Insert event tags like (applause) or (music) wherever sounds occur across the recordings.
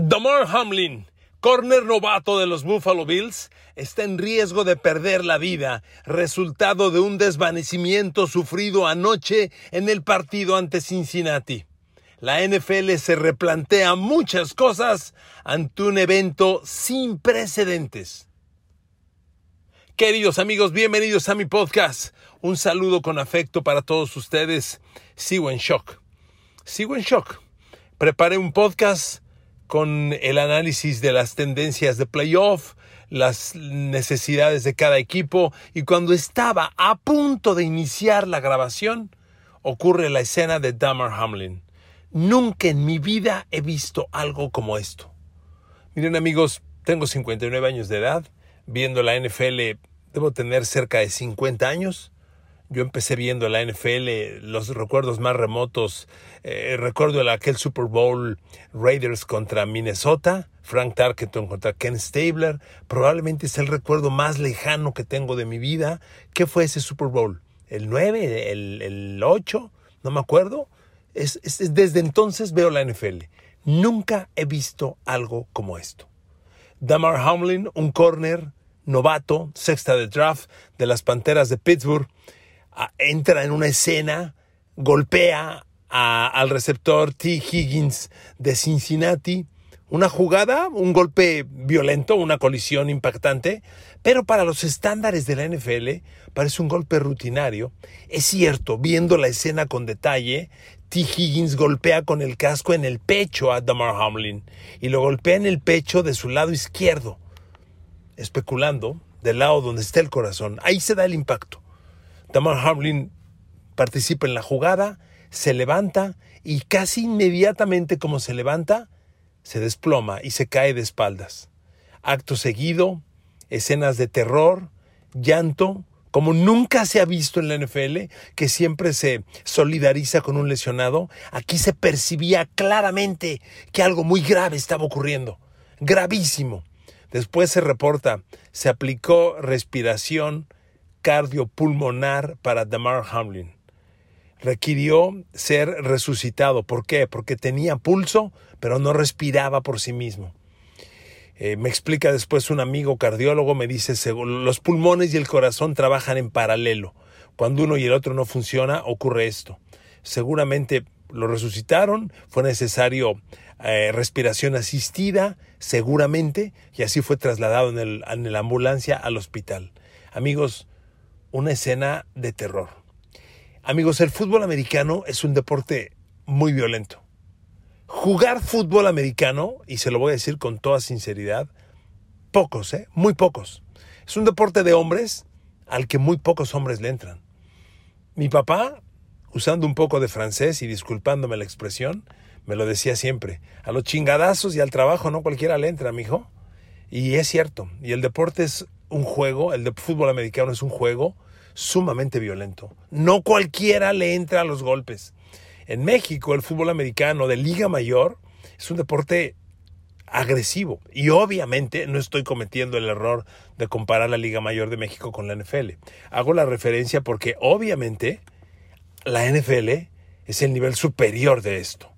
Damar Hamlin, corner novato de los Buffalo Bills, está en riesgo de perder la vida, resultado de un desvanecimiento sufrido anoche en el partido ante Cincinnati. La NFL se replantea muchas cosas ante un evento sin precedentes. Queridos amigos, bienvenidos a mi podcast. Un saludo con afecto para todos ustedes. Sigo en shock. Sigo en shock. Preparé un podcast con el análisis de las tendencias de playoff, las necesidades de cada equipo y cuando estaba a punto de iniciar la grabación, ocurre la escena de Damar Hamlin. Nunca en mi vida he visto algo como esto. Miren amigos, tengo 59 años de edad, viendo la NFL debo tener cerca de 50 años yo empecé viendo la NFL, los recuerdos más remotos. Eh, recuerdo el, aquel Super Bowl Raiders contra Minnesota, Frank Tarkenton contra Ken Stabler. Probablemente es el recuerdo más lejano que tengo de mi vida. ¿Qué fue ese Super Bowl? ¿El 9? ¿El, el 8? No me acuerdo. Es, desde entonces veo la NFL. Nunca he visto algo como esto. Damar Hamlin, un corner novato, sexta de draft de las Panteras de Pittsburgh entra en una escena, golpea al receptor T. Higgins de Cincinnati. Una jugada, un golpe violento, una colisión impactante, pero para los estándares de la NFL parece un golpe rutinario. Es cierto, viendo la escena con detalle, T. Higgins golpea con el casco en el pecho a Damar Hamlin y lo golpea en el pecho de su lado izquierdo, especulando del lado donde está el corazón. Ahí se da el impacto. Damar Hamlin participa en la jugada, se levanta y casi inmediatamente como se levanta, se desploma y se cae de espaldas. Acto seguido, escenas de terror, llanto, como nunca se ha visto en la NFL, que siempre se solidariza con un lesionado, aquí se percibía claramente que algo muy grave estaba ocurriendo, gravísimo. Después se reporta, se aplicó respiración, cardiopulmonar para Damar Hamlin. Requirió ser resucitado. ¿Por qué? Porque tenía pulso, pero no respiraba por sí mismo. Eh, me explica después un amigo cardiólogo, me dice, los pulmones y el corazón trabajan en paralelo. Cuando uno y el otro no funciona, ocurre esto. Seguramente lo resucitaron, fue necesario eh, respiración asistida, seguramente, y así fue trasladado en, el, en la ambulancia al hospital. Amigos, una escena de terror. Amigos, el fútbol americano es un deporte muy violento. Jugar fútbol americano, y se lo voy a decir con toda sinceridad, pocos, ¿eh? Muy pocos. Es un deporte de hombres al que muy pocos hombres le entran. Mi papá, usando un poco de francés y disculpándome la expresión, me lo decía siempre, a los chingadazos y al trabajo no cualquiera le entra, mijo. Y es cierto, y el deporte es un juego, el de fútbol americano es un juego sumamente violento. No cualquiera le entra a los golpes. En México, el fútbol americano de Liga Mayor es un deporte agresivo. Y obviamente no estoy cometiendo el error de comparar la Liga Mayor de México con la NFL. Hago la referencia porque obviamente la NFL es el nivel superior de esto.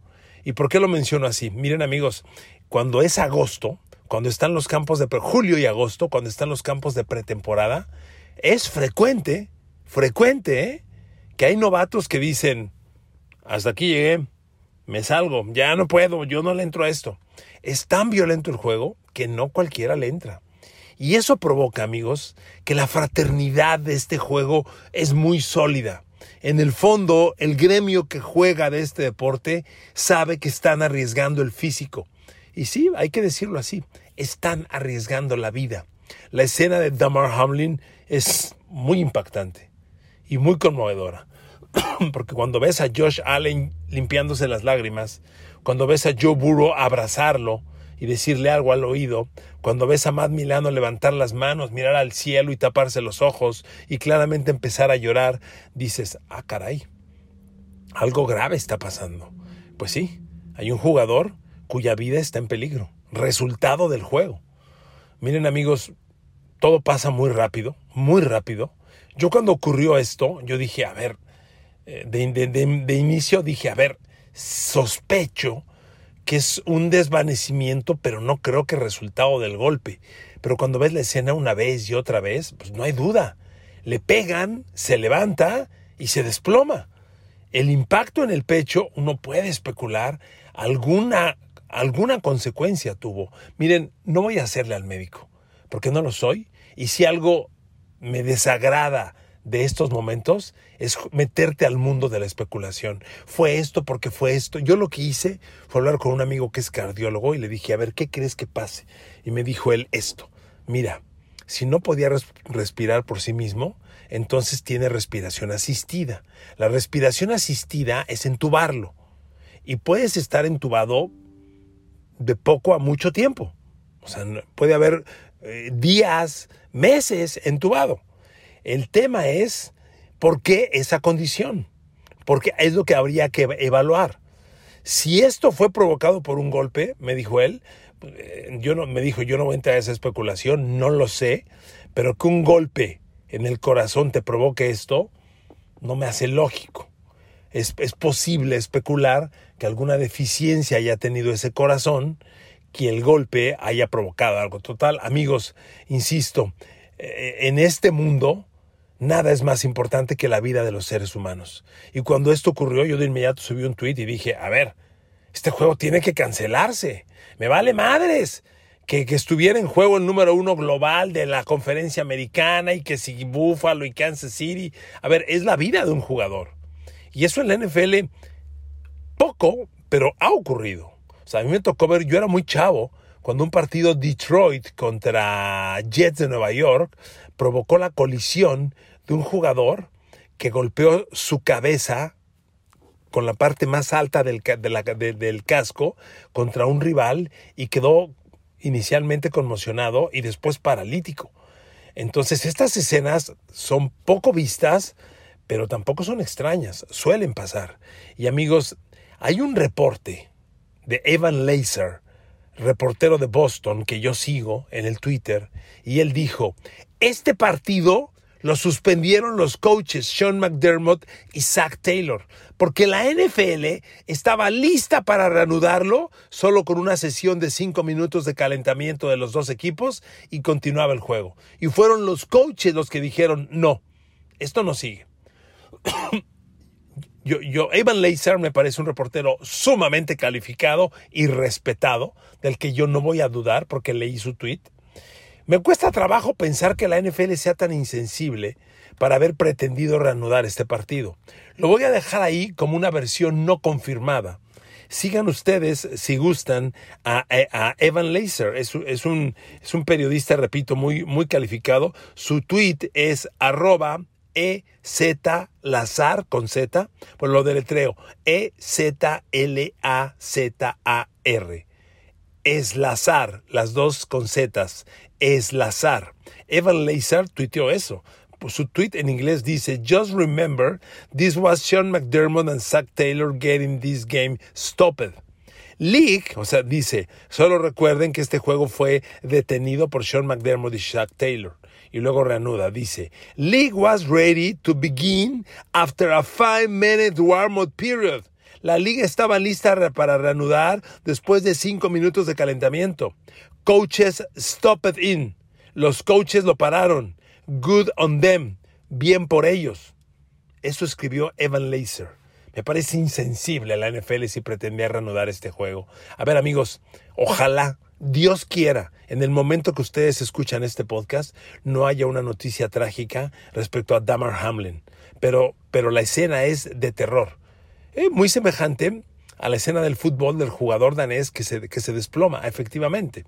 ¿Y por qué lo menciono así? Miren amigos, cuando es agosto, cuando están los campos de julio y agosto, cuando están los campos de pretemporada, es frecuente, frecuente, ¿eh? que hay novatos que dicen, hasta aquí llegué, me salgo, ya no puedo, yo no le entro a esto. Es tan violento el juego que no cualquiera le entra. Y eso provoca, amigos, que la fraternidad de este juego es muy sólida. En el fondo, el gremio que juega de este deporte sabe que están arriesgando el físico. Y sí, hay que decirlo así, están arriesgando la vida. La escena de Damar Hamlin es muy impactante y muy conmovedora. (clears throat) Porque cuando ves a Josh Allen limpiándose las lágrimas, cuando ves a Joe Burrow abrazarlo y decirle algo al oído, cuando ves a Matt Milano levantar las manos, mirar al cielo y taparse los ojos y claramente empezar a llorar, dices, ah, caray, algo grave está pasando. Pues sí, hay un jugador cuya vida está en peligro, resultado del juego. Miren amigos, todo pasa muy rápido, muy rápido. Yo cuando ocurrió esto, yo dije, a ver, eh, de, inicio dije, a ver, sospecho que es un desvanecimiento, pero no creo que resultado del golpe. Pero cuando ves la escena una vez y otra vez, pues no hay duda. Le pegan, se levanta y se desploma. El impacto en el pecho, uno puede especular, alguna, alguna consecuencia tuvo. Miren, no voy a hacerle al médico, porque no lo soy. Y si algo me desagrada de estos momentos es meterte al mundo de la especulación. Fue esto porque fue esto. Yo lo que hice fue hablar con un amigo que es cardiólogo y le dije, a ver, ¿qué crees que pase? Y me dijo él esto, mira, si no podía respirar por sí mismo, entonces tiene respiración asistida. La respiración asistida es entubarlo y puedes estar entubado de poco a mucho tiempo. O sea, puede haber eh, días, meses entubado. El tema es por qué esa condición, porque es lo que habría que evaluar. Si esto fue provocado por un golpe, me dijo él, eh, yo no, me dijo, yo no voy a entrar a esa especulación, no lo sé, pero que un golpe en el corazón te provoque esto, no me hace lógico. Es, posible especular que alguna deficiencia haya tenido ese corazón, que el golpe haya provocado algo. Total, amigos, insisto, eh, en este mundo Nada es más importante que la vida de los seres humanos. Y cuando esto ocurrió, yo de inmediato subí un tweet y dije, a ver, este juego tiene que cancelarse. Me vale madres. Que, que, estuviera en juego el número uno global de la conferencia americana y que si Buffalo y Kansas City. A ver, es la vida de un jugador. Y eso en la NFL poco, pero ha ocurrido. O sea, a mí me tocó ver, yo era muy chavo, cuando un partido Detroit contra Jets de Nueva York provocó la colisión de un jugador que golpeó su cabeza con la parte más alta del, del casco contra un rival y quedó inicialmente conmocionado y después paralítico. Entonces estas escenas son poco vistas, pero tampoco son extrañas, suelen pasar. Y amigos, hay un reporte de Evan Laser reportero de Boston que yo sigo en el Twitter, y él dijo, este partido lo suspendieron los coaches Sean McDermott y Zach Taylor, porque la NFL estaba lista para reanudarlo solo con una sesión de cinco minutos de calentamiento de los dos equipos y continuaba el juego. Y fueron los coaches los que dijeron, no, esto no sigue. (coughs) Yo, yo, Evan Laser me parece un reportero sumamente calificado y respetado, del que yo no voy a dudar porque leí su tweet. Me cuesta trabajo pensar que la NFL sea tan insensible para haber pretendido reanudar este partido. Lo voy a dejar ahí como una versión no confirmada. Sigan ustedes, si gustan, a, Evan Laser. Es, es, un, es un periodista, repito, muy, muy calificado. Su tweet es arroba e-Z Lazar con Z, pues lo deletreo, E-Z-L-A-Z-A-R. Es Lazar, las dos con Zetas, es Lazar. Evan Lazar tuiteó eso. Pues su tweet en inglés dice, Just remember, this was Sean McDermott and Zach Taylor getting this game stopped. League, o sea, dice, solo recuerden que este juego fue detenido por Sean McDermott y Zach Taylor y luego reanuda. Dice, League was ready to begin after a five-minute warm-up period. La liga estaba lista para reanudar después de cinco minutos de calentamiento. Coaches stop it in. Los coaches lo pararon. Good on them. Bien por ellos. Eso escribió Evan Laser. Me parece insensible a la NFL si pretendía reanudar este juego. A ver amigos, ojalá Dios quiera, en el momento que ustedes escuchan este podcast, no haya una noticia trágica respecto a Damar Hamlin. Pero, pero la escena es de terror. Eh, muy semejante a la escena del fútbol del jugador danés que se, que se desploma, efectivamente.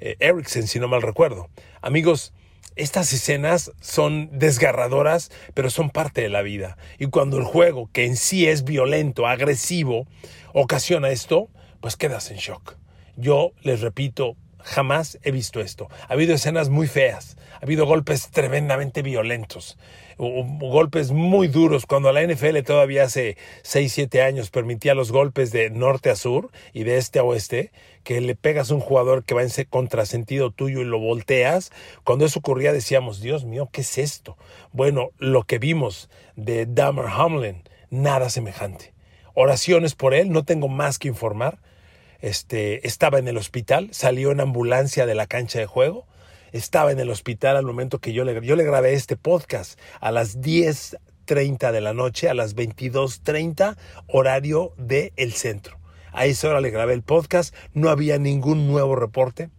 Eh, Eriksen, si no mal recuerdo. Amigos, estas escenas son desgarradoras, pero son parte de la vida. Y cuando el juego, que en sí es violento, agresivo, ocasiona esto, pues quedas en shock. Yo les repito, jamás he visto esto. Ha habido escenas muy feas, ha habido golpes tremendamente violentos, golpes muy duros. Cuando la NFL todavía hace 6, 7 años permitía los golpes de norte a sur y de este a oeste, que le pegas a un jugador que va en ese contrasentido tuyo y lo volteas, cuando eso ocurría decíamos, Dios mío, ¿qué es esto? Bueno, lo que vimos de Damar Hamlin, nada semejante. Oraciones por él, no tengo más que informar este, estaba en el hospital, salió en ambulancia de la cancha de juego, estaba en el hospital al momento que yo le, yo le grabé este podcast a las 10.30 de la noche, a las 22.30 horario del el centro. A esa hora le grabé el podcast, no había ningún nuevo reporte.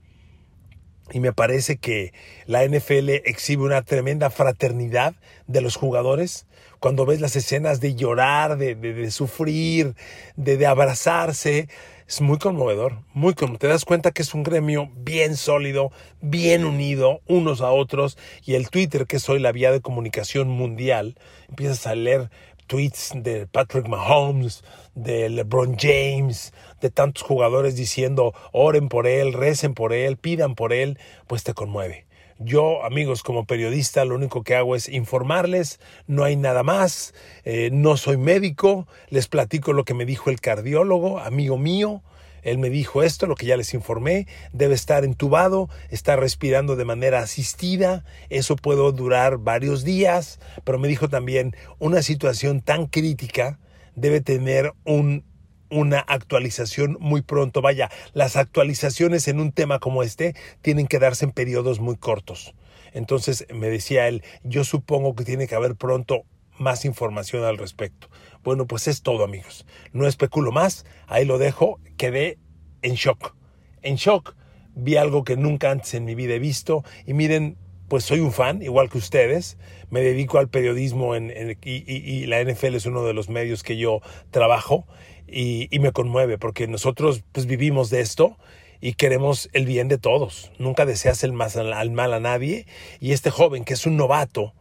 Y me parece que la NFL exhibe una tremenda fraternidad de los jugadores. Cuando ves las escenas de llorar, de, de, sufrir, de, de abrazarse, es muy conmovedor, muy conmovedor. Te das cuenta que es un gremio bien sólido, bien unido unos a otros y el Twitter, que es hoy la vía de comunicación mundial, empiezas a leer tweets de Patrick Mahomes, de LeBron James, de tantos jugadores diciendo oren por él, recen por él, pidan por él, pues te conmueve. Yo, amigos, como periodista, lo único que hago es informarles, no hay nada más, eh, no soy médico, les platico lo que me dijo el cardiólogo, amigo mío, él me dijo esto, lo que ya les informé, debe estar entubado, está respirando de manera asistida, eso puede durar varios días, pero me dijo también una situación tan crítica debe tener un una actualización muy pronto. Vaya, las actualizaciones en un tema como este tienen que darse en periodos muy cortos. Entonces me decía él, yo supongo que tiene que haber pronto más información al respecto. Bueno, pues es todo amigos. No especulo más, ahí lo dejo, quedé en shock. En shock, vi algo que nunca antes en mi vida he visto y miren, pues soy un fan, igual que ustedes. Me dedico al periodismo y, la NFL es uno de los medios que yo trabajo y, me conmueve porque nosotros pues vivimos de esto y queremos el bien de todos. Nunca deseas el al mal a nadie y este joven que es un novato,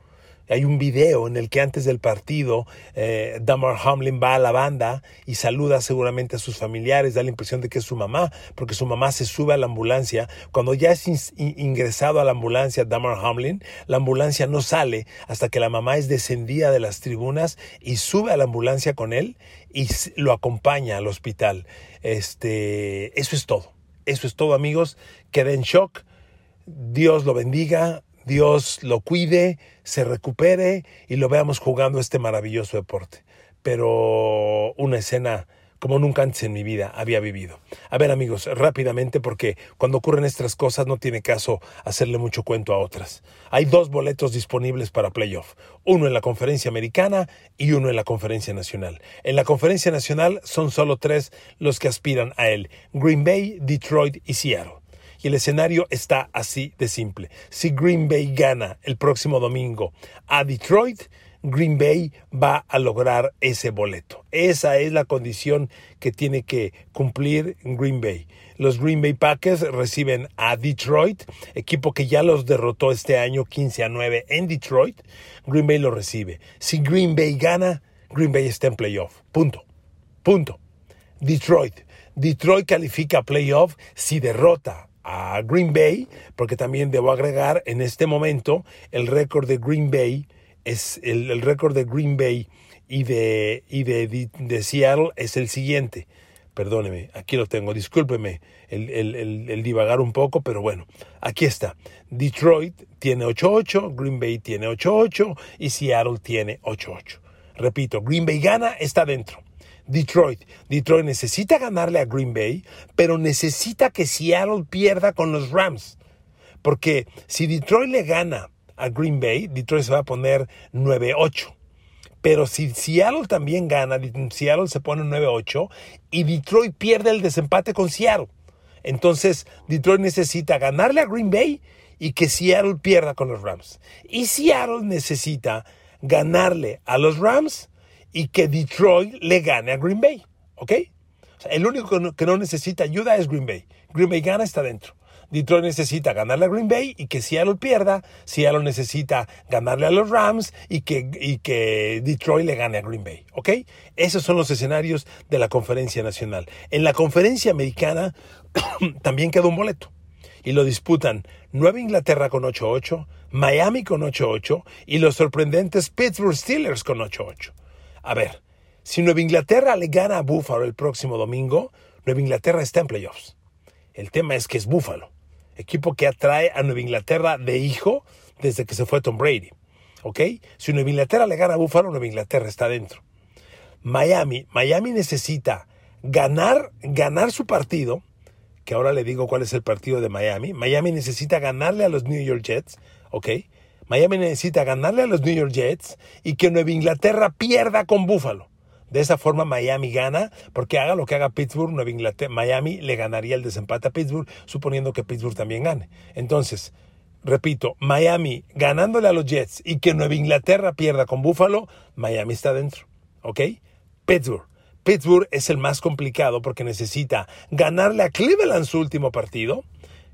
hay un video en el que antes del partido eh, Damar Hamlin va a la banda y saluda seguramente a sus familiares, da la impresión de que es su mamá, porque su mamá se sube a la ambulancia. Cuando ya es ingresado a la ambulancia Damar Hamlin, la ambulancia no sale hasta que la mamá es descendida de las tribunas y sube a la ambulancia con él y lo acompaña al hospital. Este, eso es todo. Eso es todo, amigos. Quedé en shock. Dios lo bendiga. Dios lo cuide, se recupere y lo veamos jugando este maravilloso deporte. Pero una escena como nunca antes en mi vida había vivido. A ver amigos, rápidamente porque cuando ocurren estas cosas no tiene caso hacerle mucho cuento a otras. Hay dos boletos disponibles para playoff, uno en la conferencia americana y uno en la conferencia nacional. En la conferencia nacional son solo tres los que aspiran a él, Green Bay, Detroit y Seattle. Y el escenario está así de simple. Si Green Bay gana el próximo domingo a Detroit, Green Bay va a lograr ese boleto. Esa es la condición que tiene que cumplir Green Bay. Los Green Bay Packers reciben a Detroit, equipo que ya los derrotó este año 15 a 9 en Detroit. Green Bay lo recibe. Si Green Bay gana, Green Bay está en playoff. Punto. Punto. Detroit. Detroit califica a playoff si derrota a Green Bay, porque también debo agregar en este momento el récord de Green Bay es el, récord de Green Bay y de, y de, de, Seattle es el siguiente. Perdóneme, aquí lo tengo, discúlpeme el, el, el divagar un poco, pero bueno, aquí está. Detroit tiene 8-8, Green Bay tiene 8-8 y Seattle tiene 8-8. Repito, Green Bay gana, está dentro. Detroit. Detroit necesita ganarle a Green Bay, pero necesita que Seattle pierda con los Rams. Porque si Detroit le gana a Green Bay, Detroit se va a poner 9-8. Pero si Seattle también gana, Seattle se pone 9-8 y Detroit pierde el desempate con Seattle. Entonces, Detroit necesita ganarle a Green Bay y que Seattle pierda con los Rams. Y Seattle necesita ganarle a los Rams y que Detroit le gane a Green Bay. ¿Ok? el único que no, necesita ayuda es Green Bay. Green Bay gana, está dentro. Detroit necesita ganarle a Green Bay y que Seattle pierda. Seattle necesita ganarle a los Rams y que, y que Detroit le gane a Green Bay. ¿Ok? Esos son los escenarios de la conferencia nacional. En la conferencia americana (coughs) también queda un boleto. Y lo disputan Nueva Inglaterra con 8-8, Miami con 8-8 y los sorprendentes Pittsburgh Steelers con 8-8. A ver, si Nueva Inglaterra le gana a Buffalo el próximo domingo, Nueva Inglaterra está en playoffs. El tema es que es Buffalo, equipo que atrae a Nueva Inglaterra de hijo desde que se fue Tom Brady. ¿Ok? Si Nueva Inglaterra le gana a Buffalo, Nueva Inglaterra está dentro. Miami, Miami necesita ganar, ganar su partido, que ahora le digo cuál es el partido de Miami. Miami necesita ganarle a los New York Jets, ¿ok? Miami necesita ganarle a los New York Jets y que Nueva Inglaterra pierda con Buffalo. De esa forma Miami gana, porque haga lo que haga Pittsburgh, Nueva Inglaterra, Miami le ganaría el desempate a Pittsburgh, suponiendo que Pittsburgh también gane. Entonces, repito, Miami ganándole a los Jets y que Nueva Inglaterra pierda con Buffalo, Miami está dentro. ¿Ok? Pittsburgh. Pittsburgh es el más complicado porque necesita ganarle a Cleveland su último partido,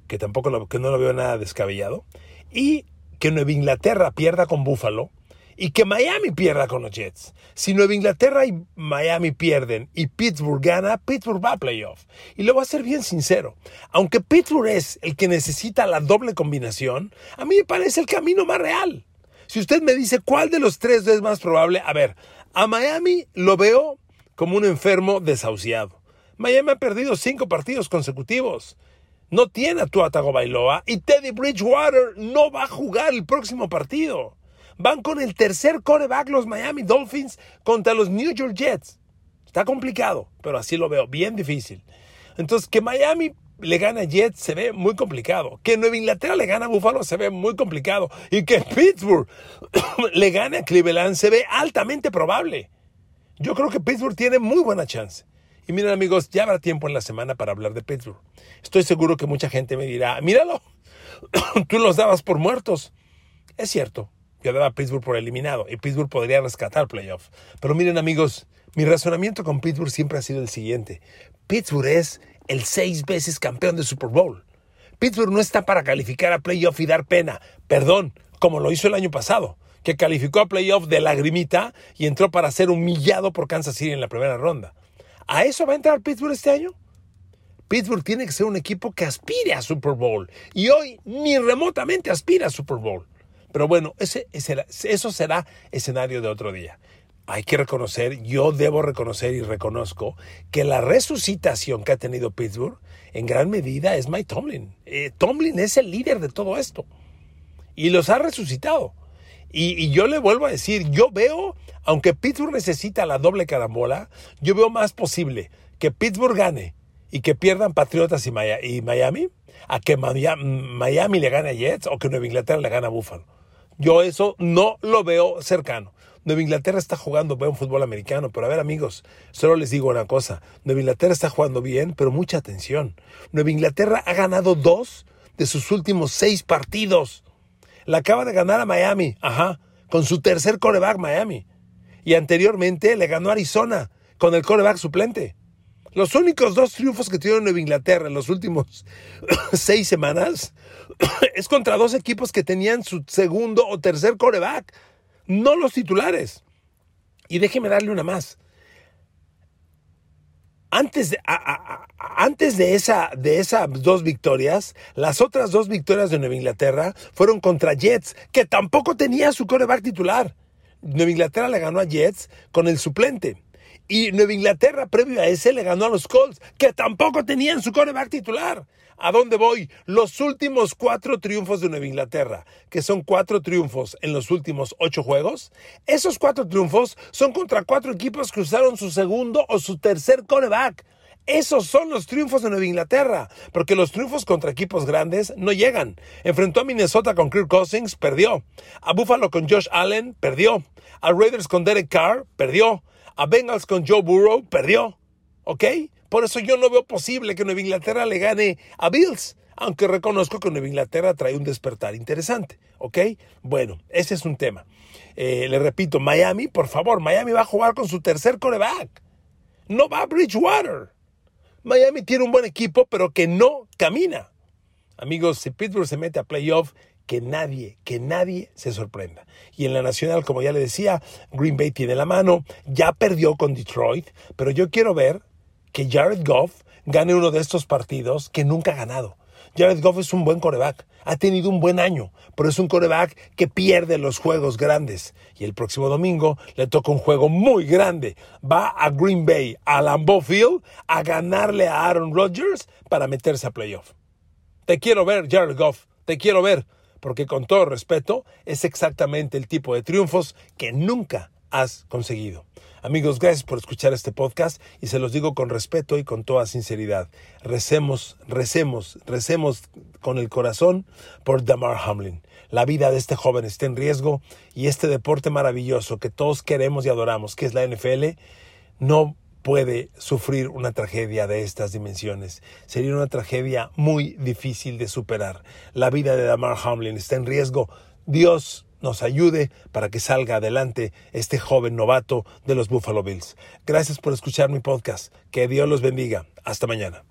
que tampoco que no lo veo nada descabellado, y que Nueva Inglaterra pierda con Buffalo y que Miami pierda con los Jets. Si Nueva Inglaterra y Miami pierden y Pittsburgh gana, Pittsburgh va a playoff. Y lo voy a ser bien sincero. Aunque Pittsburgh es el que necesita la doble combinación, a mí me parece el camino más real. Si usted me dice cuál de los tres es más probable, a ver, a Miami lo veo como un enfermo desahuciado. Miami ha perdido cinco partidos consecutivos. No tiene a Tua Bailoa y Teddy Bridgewater no va a jugar el próximo partido. Van con el tercer coreback los Miami Dolphins contra los New York Jets. Está complicado, pero así lo veo, bien difícil. Entonces, que Miami le gane a Jets se ve muy complicado. Que Nueva Inglaterra le gane a Buffalo se ve muy complicado. Y que Pittsburgh (coughs) le gane a Cleveland se ve altamente probable. Yo creo que Pittsburgh tiene muy buena chance. Y miren amigos, ya habrá tiempo en la semana para hablar de Pittsburgh. Estoy seguro que mucha gente me dirá, míralo, (coughs) tú los dabas por muertos. Es cierto, yo daba a Pittsburgh por eliminado y Pittsburgh podría rescatar playoff. Pero miren amigos, mi razonamiento con Pittsburgh siempre ha sido el siguiente. Pittsburgh es el seis veces campeón de Super Bowl. Pittsburgh no está para calificar a playoff y dar pena. Perdón, como lo hizo el año pasado, que calificó a playoff de lagrimita y entró para ser humillado por Kansas City en la primera ronda. ¿A eso va a entrar Pittsburgh este año? Pittsburgh tiene que ser un equipo que aspire a Super Bowl. Y hoy ni remotamente aspira a Super Bowl. Pero bueno, ese, eso será escenario de otro día. Hay que reconocer, yo debo reconocer y reconozco que la resucitación que ha tenido Pittsburgh en gran medida es Mike Tomlin. Eh, Tomlin es el líder de todo esto y los ha resucitado. Y, yo le vuelvo a decir, yo veo, aunque Pittsburgh necesita la doble carambola, yo veo más posible que Pittsburgh gane y que pierdan Patriotas y Miami, a que Miami le gane a Jets o que Nueva Inglaterra le gane a Buffalo. Yo eso no lo veo cercano. Nueva Inglaterra está jugando buen fútbol americano, pero a ver amigos, solo les digo una cosa, Nueva Inglaterra está jugando bien, pero mucha atención. Nueva Inglaterra ha ganado dos de sus últimos seis partidos. La acaba de ganar a Miami, ajá, con su tercer coreback Miami. Y anteriormente le ganó Arizona con el coreback suplente. Los únicos dos triunfos que tiene Nueva Inglaterra en los últimos (coughs) seis semanas (coughs) es contra dos equipos que tenían su segundo o tercer coreback, no los titulares. Y déjeme darle una más. Antes de, esa, de esas dos victorias, las otras dos victorias de Nueva Inglaterra fueron contra Jets, que tampoco tenía su coreback titular. Nueva Inglaterra le ganó a Jets con el suplente. Y Nueva Inglaterra, previo a ese, le ganó a los Colts, que tampoco tenían su coreback titular. ¿A dónde voy? Los últimos cuatro triunfos de Nueva Inglaterra, que son cuatro triunfos en los últimos ocho juegos, esos cuatro triunfos son contra cuatro equipos que usaron su segundo o su tercer coreback. Esos son los triunfos de Nueva Inglaterra, porque los triunfos contra equipos grandes no llegan. Enfrentó a Minnesota con Kirk Cousins, perdió. A Buffalo con Josh Allen, perdió. A Raiders con Derek Carr, perdió a Bengals con Joe Burrow, perdió. ¿Ok? Por eso yo no veo posible que Nueva Inglaterra le gane a Bills, aunque reconozco que Nueva Inglaterra trae un despertar interesante. ¿Ok? Bueno, ese es un tema. Eh, le repito, Miami, por favor, Miami va a jugar con su tercer coreback. No va a Bridgewater. Miami tiene un buen equipo, pero que no camina. Amigos, si Pittsburgh se mete a playoff, que nadie, que nadie se sorprenda. Y en la nacional, como ya le decía, Green Bay tiene la mano, ya perdió con Detroit, pero yo quiero ver que Jared Goff gane uno de estos partidos que nunca ha ganado. Jared Goff es un buen coreback, ha tenido un buen año, pero es un coreback que pierde los juegos grandes. Y el próximo domingo le toca un juego muy grande. Va a Green Bay, a Lambeau Field, a ganarle a Aaron Rodgers para meterse a playoff. Te quiero ver, Jared Goff, te quiero ver porque con todo respeto es exactamente el tipo de triunfos que nunca has conseguido. Amigos, gracias por escuchar este podcast y se los digo con respeto y con toda sinceridad. Recemos, recemos, recemos con el corazón por Damar Hamlin. La vida de este joven está en riesgo y este deporte maravilloso que todos queremos y adoramos, que es la NFL, no puede sufrir una tragedia de estas dimensiones. Sería una tragedia muy difícil de superar. La vida de Damar Hamlin está en riesgo. Dios nos ayude para que salga adelante este joven novato de los Buffalo Bills. Gracias por escuchar mi podcast. Que Dios los bendiga. Hasta mañana.